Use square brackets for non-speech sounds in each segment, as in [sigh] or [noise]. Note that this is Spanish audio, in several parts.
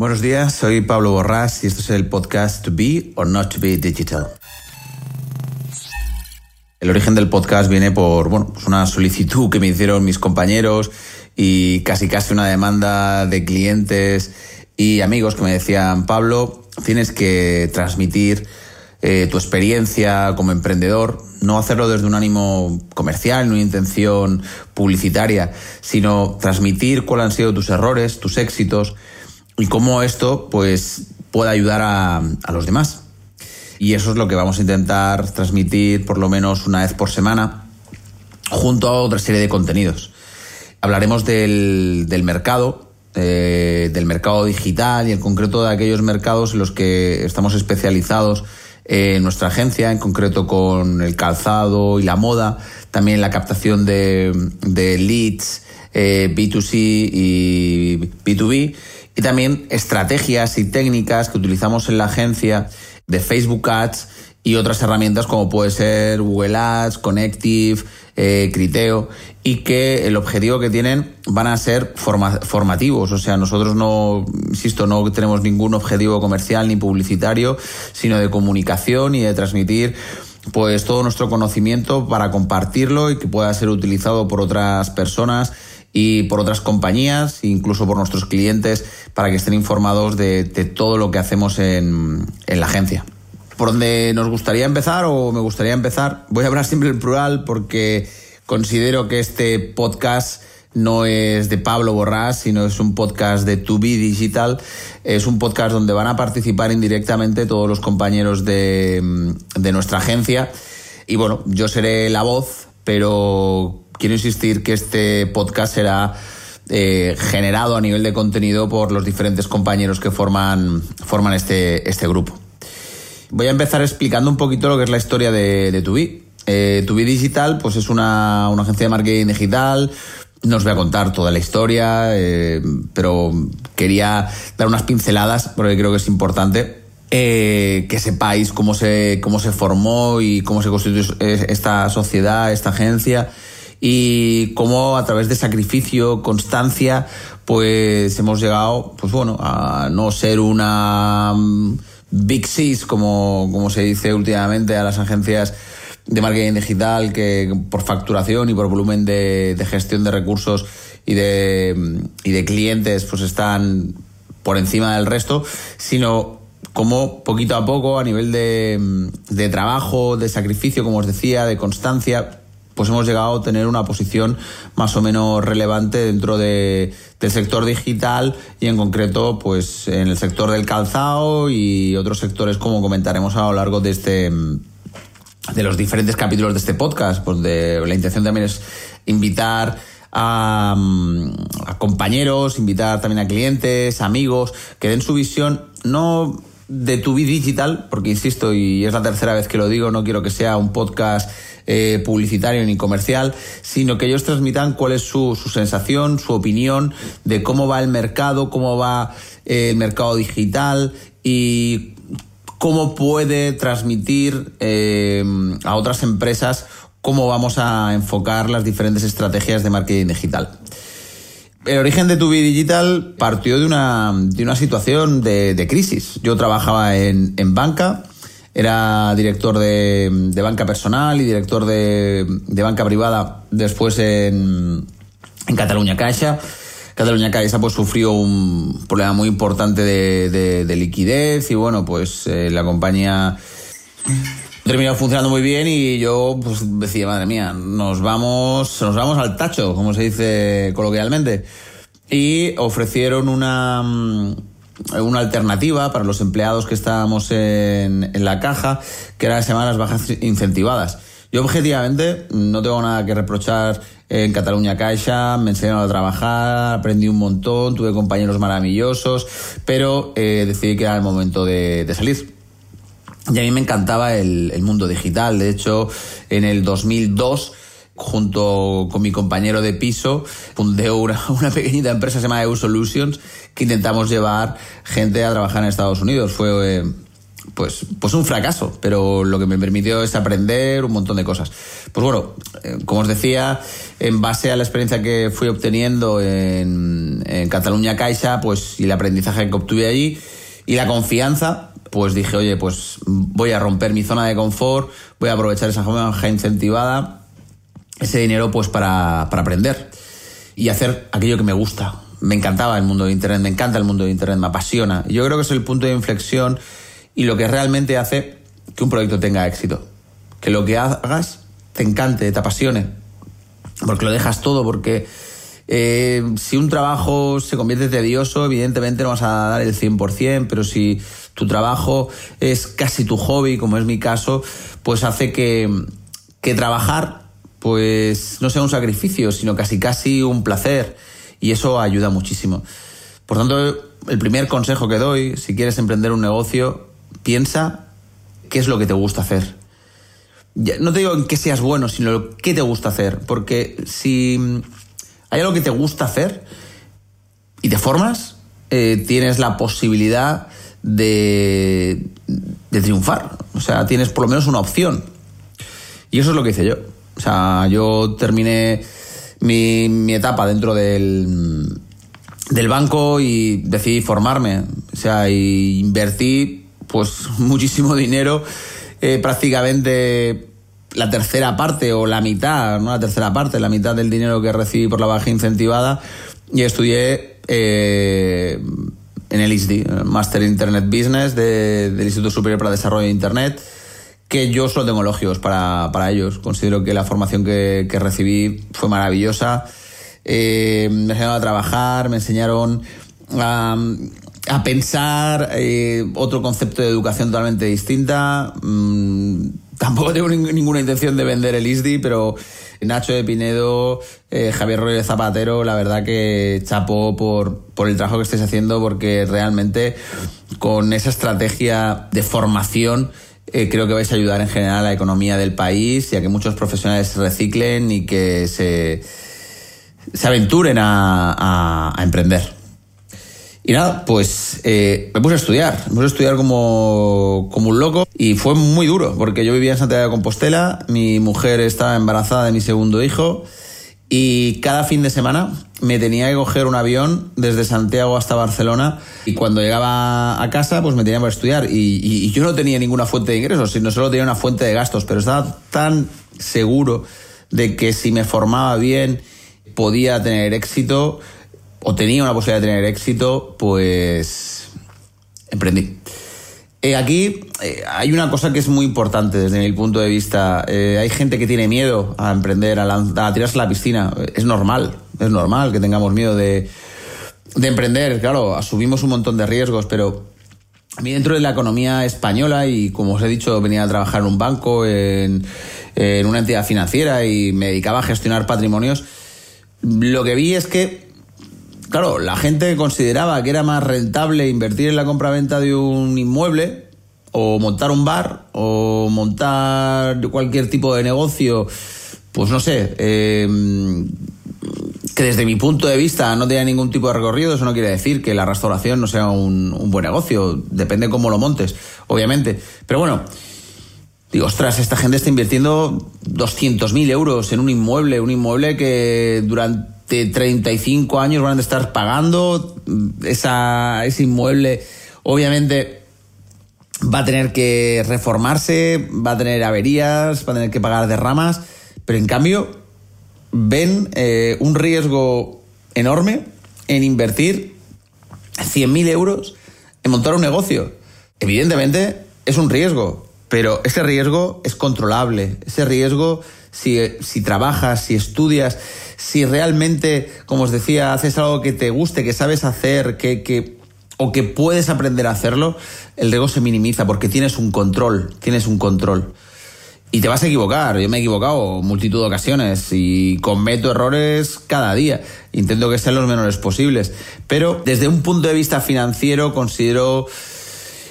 Buenos días, soy Pablo Borrás y esto es el podcast To Be or Not to Be Digital. El origen del podcast viene por bueno, pues una solicitud que me hicieron mis compañeros y casi casi una demanda de clientes y amigos que me decían, Pablo, tienes que transmitir eh, tu experiencia como emprendedor, no hacerlo desde un ánimo comercial, una intención publicitaria, sino transmitir cuáles han sido tus errores, tus éxitos y cómo esto pues puede ayudar a, a los demás. Y eso es lo que vamos a intentar transmitir por lo menos una vez por semana, junto a otra serie de contenidos. Hablaremos del, mercado, eh, del mercado digital y en concreto de aquellos mercados en los que estamos especializados en nuestra agencia, en concreto con el calzado y la moda, también la captación de, de leads eh, B2C y B2B y también estrategias y técnicas que utilizamos en la agencia de Facebook Ads y otras herramientas como puede ser Google Ads, Connective, eh, Criteo y que el objetivo que tienen van a ser formativos. O sea, nosotros no, insisto, no tenemos ningún objetivo comercial ni publicitario, sino de comunicación y de transmitir pues todo nuestro conocimiento para compartirlo y que pueda ser utilizado por otras personas y por otras compañías, incluso por nuestros clientes, para que estén informados de, todo lo que hacemos en, en la agencia. ¿Por dónde nos gustaría empezar o me gustaría empezar? Voy a hablar siempre en plural porque considero que este podcast no es de Pablo Borrás, sino es un podcast de To Be Digital. Es un podcast donde van a participar indirectamente todos los compañeros de, de nuestra agencia. Y bueno, yo seré la voz, pero quiero insistir que este podcast será eh, generado a nivel de contenido por los diferentes compañeros que forman, forman este, este grupo. Voy a empezar explicando un poquito lo que es la historia de, Tubi. Eh, Tubi Digital pues es una, una, agencia de marketing digital. No os voy a contar toda la historia, eh, pero quería dar unas pinceladas porque creo que es importante eh, que sepáis cómo se, cómo se formó y cómo se constituyó esta sociedad, esta agencia y cómo a través de sacrificio, constancia, pues hemos llegado, pues bueno, a no ser una mm, big six, como, como se dice últimamente a las agencias de marketing digital que por facturación y por volumen de, de gestión de recursos y de, mm, y de clientes pues están por encima del resto, sino como poquito a poco a nivel de, mm, de trabajo, de sacrificio, como os decía, de constancia, pues hemos llegado a tener una posición más o menos relevante dentro de, del sector digital y en concreto pues en el sector del calzado y otros sectores como comentaremos a lo largo de este de los diferentes capítulos de este podcast. Pues de la intención también es invitar a, a compañeros invitar también a clientes amigos que den su visión no de tu vida digital, porque insisto, y es la tercera vez que lo digo, no quiero que sea un podcast eh, publicitario ni comercial, sino que ellos transmitan cuál es su, su, sensación, su opinión de cómo va el mercado, cómo va eh, el mercado digital y cómo puede transmitir eh, a otras empresas cómo vamos a enfocar las diferentes estrategias de marketing digital. El origen de Tubi Digital partió de una, de una situación de, de crisis. Yo trabajaba en, en banca, era director de, de, banca personal y director de, de banca privada después en, en Cataluña Caixa. Cataluña Caixa pues sufrió un problema muy importante de, de liquidez y bueno, pues eh, la compañía terminó funcionando muy bien y yo pues decía, madre mía, nos vamos, nos vamos al tacho, como se dice coloquialmente. Y ofrecieron una, mm, una alternativa para los empleados que estábamos en, la caja, que era se llama las bajas incentivadas. Yo objetivamente no tengo nada que reprochar en Cataluña Caixa, me enseñaron a trabajar, aprendí un montón, tuve compañeros maravillosos, pero eh, decidí que era el momento de salir. Y a mí me encantaba el, el mundo digital. De hecho, en el 2002 junto con mi compañero de piso, fundé una, [laughs] una pequeñita empresa que se llama EU Solutions, que intentamos llevar gente a trabajar en Estados Unidos. Fue eh, pues, pues un fracaso, pero lo que me permitió es aprender un montón de cosas. Pues bueno, eh, como os decía, en base a la experiencia que fui obteniendo en, en Cataluña Caixa, pues y el aprendizaje que obtuve allí y la confianza, pues dije, oye, pues voy a romper mi zona de confort, voy a aprovechar esa jornada incentivada, ese dinero pues para, para aprender y hacer aquello que me gusta. Me encantaba el mundo de Internet, me encanta el mundo de Internet, me apasiona. Yo creo que es el punto de inflexión y lo que realmente hace que un proyecto tenga éxito. Que lo que hagas te encante, te apasione, porque lo dejas todo, porque eh, si un trabajo se convierte tedioso, evidentemente no vas a dar el 100%, pero si tu trabajo es casi tu hobby, como es mi caso, pues hace que, que trabajar pues no sea un sacrificio, sino casi casi un placer. Y eso ayuda muchísimo. Por tanto, el primer consejo que doy, si quieres emprender un negocio, piensa qué es lo que te gusta hacer. No te digo en qué seas bueno, sino qué te gusta hacer. Porque si hay algo que te gusta hacer y te formas, eh, tienes la posibilidad de, triunfar. O sea, tienes por lo menos una opción. Y eso es lo que hice yo. O sea, yo terminé mi, mi etapa dentro del, del banco y decidí formarme. O sea, y invertí pues [laughs] muchísimo dinero, eh, prácticamente la tercera parte o la mitad, no la tercera parte, la mitad del dinero que recibí por la baja incentivada y estudié eh, en el ISDI, Master Internet Business del Instituto Superior para Desarrollo de Internet, que yo solo tengo elogios para, para ellos. Considero que la formación que, que recibí fue maravillosa. Eh, me enseñaron a trabajar, me enseñaron a, a pensar eh, otro concepto de educación totalmente distinta. Mm, tampoco tengo ninguna intención de vender el ISDI, pero Nacho de Pinedo, eh, Javier de Zapatero, la verdad que chapó por, por el trabajo que estáis haciendo, porque realmente con esa estrategia de formación eh, creo que vais a ayudar en general a la economía del país y a que muchos profesionales se reciclen y que se, se aventuren a, a emprender. Y nada, pues eh, me puse a estudiar, me puse a estudiar como, como un loco. Y fue muy duro porque yo vivía en Santiago de Compostela, mi mujer estaba embarazada de mi segundo hijo. Y cada fin de semana me tenía que coger un avión desde Santiago hasta Barcelona. Y cuando llegaba a casa pues me tenía que estudiar. Y, y yo no tenía ninguna fuente de ingresos, sino solo tenía una fuente de gastos, pero estaba tan seguro de que si me formaba bien podía tener éxito o tenía una posibilidad de tener éxito, pues emprendí. Eh, aquí eh, hay una cosa que es muy importante desde mi punto de vista. Eh, hay gente que tiene miedo a emprender, a, tirarse a la piscina. Es normal, es normal que tengamos miedo de, de emprender. Claro, asumimos un montón de riesgos, pero a mí dentro de la economía española y como os he dicho, venía a trabajar en un banco, en, en una entidad financiera y me dedicaba a gestionar patrimonios, lo que vi es que claro, la gente consideraba que era más rentable invertir en la compraventa de un inmueble o montar un bar o montar cualquier tipo de negocio, pues no sé, eh, que desde mi punto de vista no tenía ningún tipo de recorrido, eso no quiere decir que la restauración no sea un, un buen negocio, depende cómo lo montes, obviamente. Pero bueno, digo, ostras, esta gente está invirtiendo 200.000 euros en un inmueble, un inmueble que durante 35 años van a estar pagando esa, ese inmueble. Obviamente va a tener que reformarse, va a tener averías, va a tener que pagar derramas, pero en cambio ven eh, un riesgo enorme en invertir 100.000 euros en montar un negocio. Evidentemente es un riesgo, pero ese riesgo es controlable. Ese riesgo, si, si trabajas, si estudias, si realmente, como os decía, haces algo que te guste, que sabes hacer, que, que, o que puedes aprender a hacerlo, el riesgo se minimiza porque tienes un control, tienes un control. Y te vas a equivocar, yo me he equivocado multitud de ocasiones y cometo errores cada día. Intento que sean los menores posibles. Pero desde un punto de vista financiero considero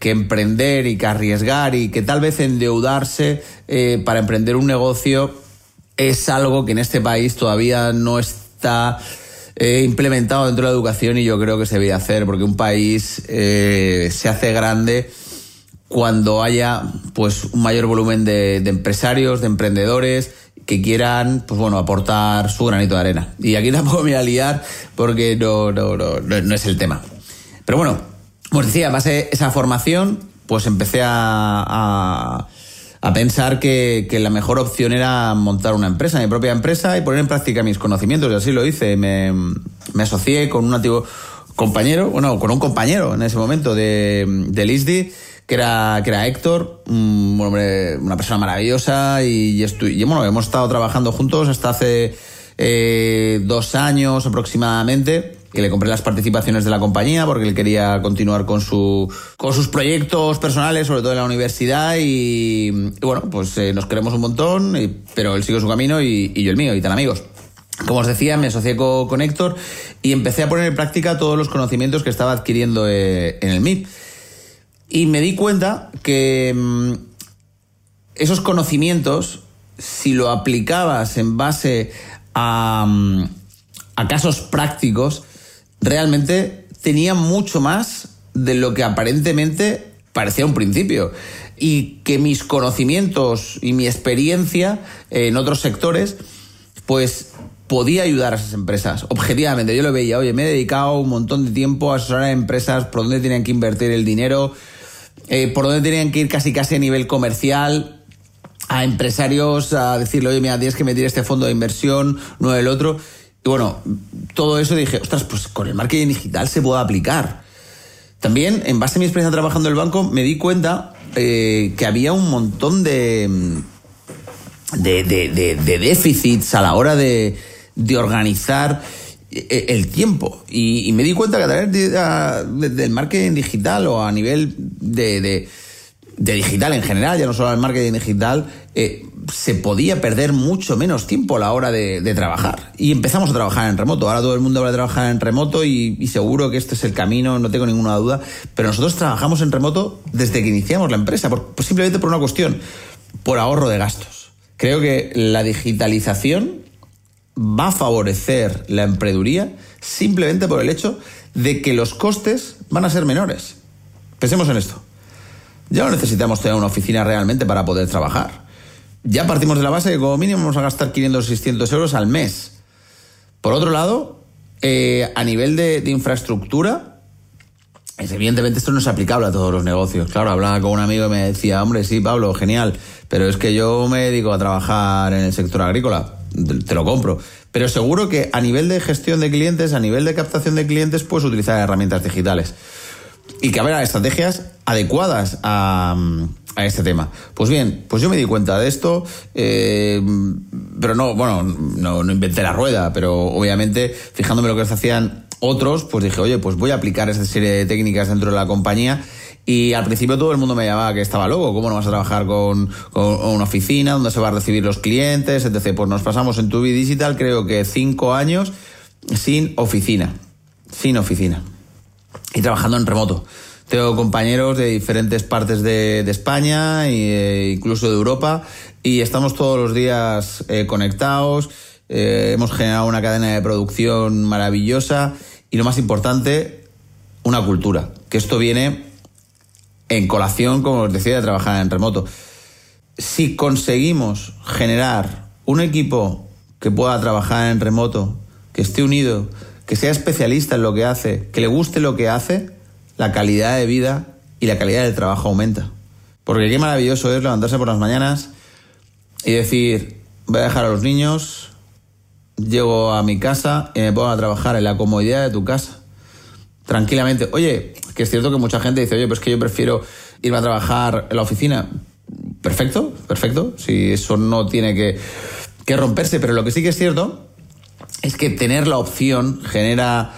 que emprender y que arriesgar y que tal vez endeudarse eh, para emprender un negocio es algo que en este país todavía no está eh, implementado dentro de la educación y yo creo que se debe hacer porque un país eh, se hace grande cuando haya pues un mayor volumen de, empresarios, de emprendedores que quieran, pues bueno, aportar su granito de arena. Y aquí tampoco me voy a liar porque no, no, no, no es el tema. Pero bueno, os decía, base esa formación, pues empecé a, a, pensar que, que, la mejor opción era montar una empresa, mi propia empresa, y poner en práctica mis conocimientos. Y así lo hice. Me, me asocié con un antiguo compañero, bueno, con un compañero en ese momento de, de ISDI, que era, que era Héctor, un hombre, una persona maravillosa y, y, bueno, hemos estado trabajando juntos hasta hace eh, dos años aproximadamente que le compré las participaciones de la compañía porque él quería continuar con su con sus proyectos personales, sobre todo en la universidad y, bueno, pues eh, nos queremos un montón, pero él sigue su camino y, yo el mío y tan amigos. Como os decía, me asocié con, Héctor y empecé a poner en práctica todos los conocimientos que estaba adquiriendo eh, en el MIT. Y me di cuenta que mm, esos conocimientos, si lo aplicabas en base a, mm, a casos prácticos, realmente tenían mucho más de lo que aparentemente parecía un principio. Y que mis conocimientos y mi experiencia en otros sectores, pues podía ayudar a esas empresas. Objetivamente, yo lo veía, oye, me he dedicado un montón de tiempo a asesorar a empresas por dónde tenían que invertir el dinero, eh, por dónde tenían que ir casi casi a nivel comercial, a empresarios a decirle, oye, mira, tienes que meter este fondo de inversión, no el otro. Y bueno, todo eso dije, ostras, pues con el marketing digital se puede aplicar. También, en base a mi experiencia trabajando en el banco, me di cuenta eh, que había un montón de, de, de, déficits a la hora de, organizar eh, el tiempo. Y, me di cuenta que a través del marketing digital o a nivel de, digital en general, ya no solo el marketing digital, eh, se podía perder mucho menos tiempo a la hora de, trabajar. Y empezamos a trabajar en remoto. Ahora todo el mundo va a trabajar en remoto y, seguro que este es el camino, no tengo ninguna duda. Pero nosotros trabajamos en remoto desde que iniciamos la empresa, pues simplemente por una cuestión, por ahorro de gastos. Creo que la digitalización va a favorecer la emprendeduría simplemente por el hecho de que los costes van a ser menores. Pensemos en esto. Ya no necesitamos tener una oficina realmente para poder trabajar ya partimos de la base que como mínimo vamos a gastar 500 o 600 euros al mes. Por otro lado, eh, a nivel de, infraestructura, evidentemente esto no es aplicable a todos los negocios. Claro, hablaba con un amigo y me decía, hombre, sí, Pablo, genial, pero es que yo me dedico a trabajar en el sector agrícola, te lo compro. Pero seguro que a nivel de gestión de clientes, a nivel de captación de clientes, puedes utilizar herramientas digitales. Y que habrá estrategias adecuadas a, a este tema. Pues bien, pues yo me di cuenta de esto, eh, pero no, bueno, no, inventé la rueda, pero obviamente fijándome lo que hacían otros, pues dije, oye, pues voy a aplicar esta serie de técnicas dentro de la compañía. Y al principio todo el mundo me llamaba que estaba loco, ¿cómo no vas a trabajar con, con una oficina donde se va a recibir los clientes, etc. Pues nos pasamos en Tubi Digital creo que cinco años sin oficina, sin oficina y trabajando en remoto. Tengo compañeros de diferentes partes de, España e incluso de Europa y estamos todos los días eh, conectados. Eh, hemos generado una cadena de producción maravillosa y lo más importante, una cultura. Que esto viene en colación, como os decía, de trabajar en remoto. Si conseguimos generar un equipo que pueda trabajar en remoto, que esté unido, que sea especialista en lo que hace, que le guste lo que hace, la calidad de vida y la calidad del trabajo aumenta. Porque qué maravilloso es levantarse por las mañanas y decir, voy a dejar a los niños, llego a mi casa y me pongo a trabajar en la comodidad de tu casa. Tranquilamente. Oye, que es cierto que mucha gente dice, oye, pues que yo prefiero irme a trabajar en la oficina. Perfecto, perfecto. Si eso no tiene que, que romperse, pero lo que sí que es cierto es que tener la opción genera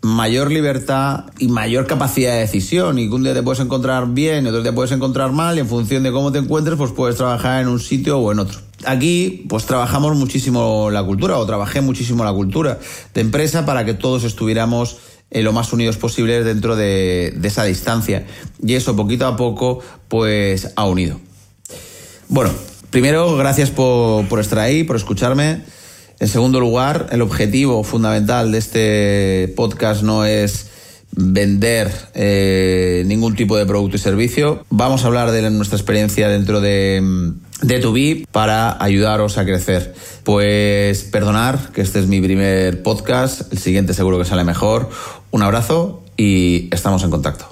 mayor libertad y mayor capacidad de decisión. Y que un día te puedes encontrar bien y otro día puedes encontrar mal y en función de cómo te encuentres, pues puedes trabajar en un sitio o en otro. Aquí, pues trabajamos muchísimo la cultura o trabajé muchísimo la cultura de empresa para que todos estuviéramos eh, lo más unidos posibles dentro de, de esa distancia. Y eso poquito a poco, pues ha unido. Bueno, primero, gracias por, por estar ahí, por escucharme. En segundo lugar, el objetivo fundamental de este podcast no es vender eh, ningún tipo de producto y servicio. Vamos a hablar de nuestra experiencia dentro de de Tubi para ayudaros a crecer. Pues perdonar que este es mi primer podcast, el siguiente seguro que sale mejor. Un abrazo y estamos en contacto.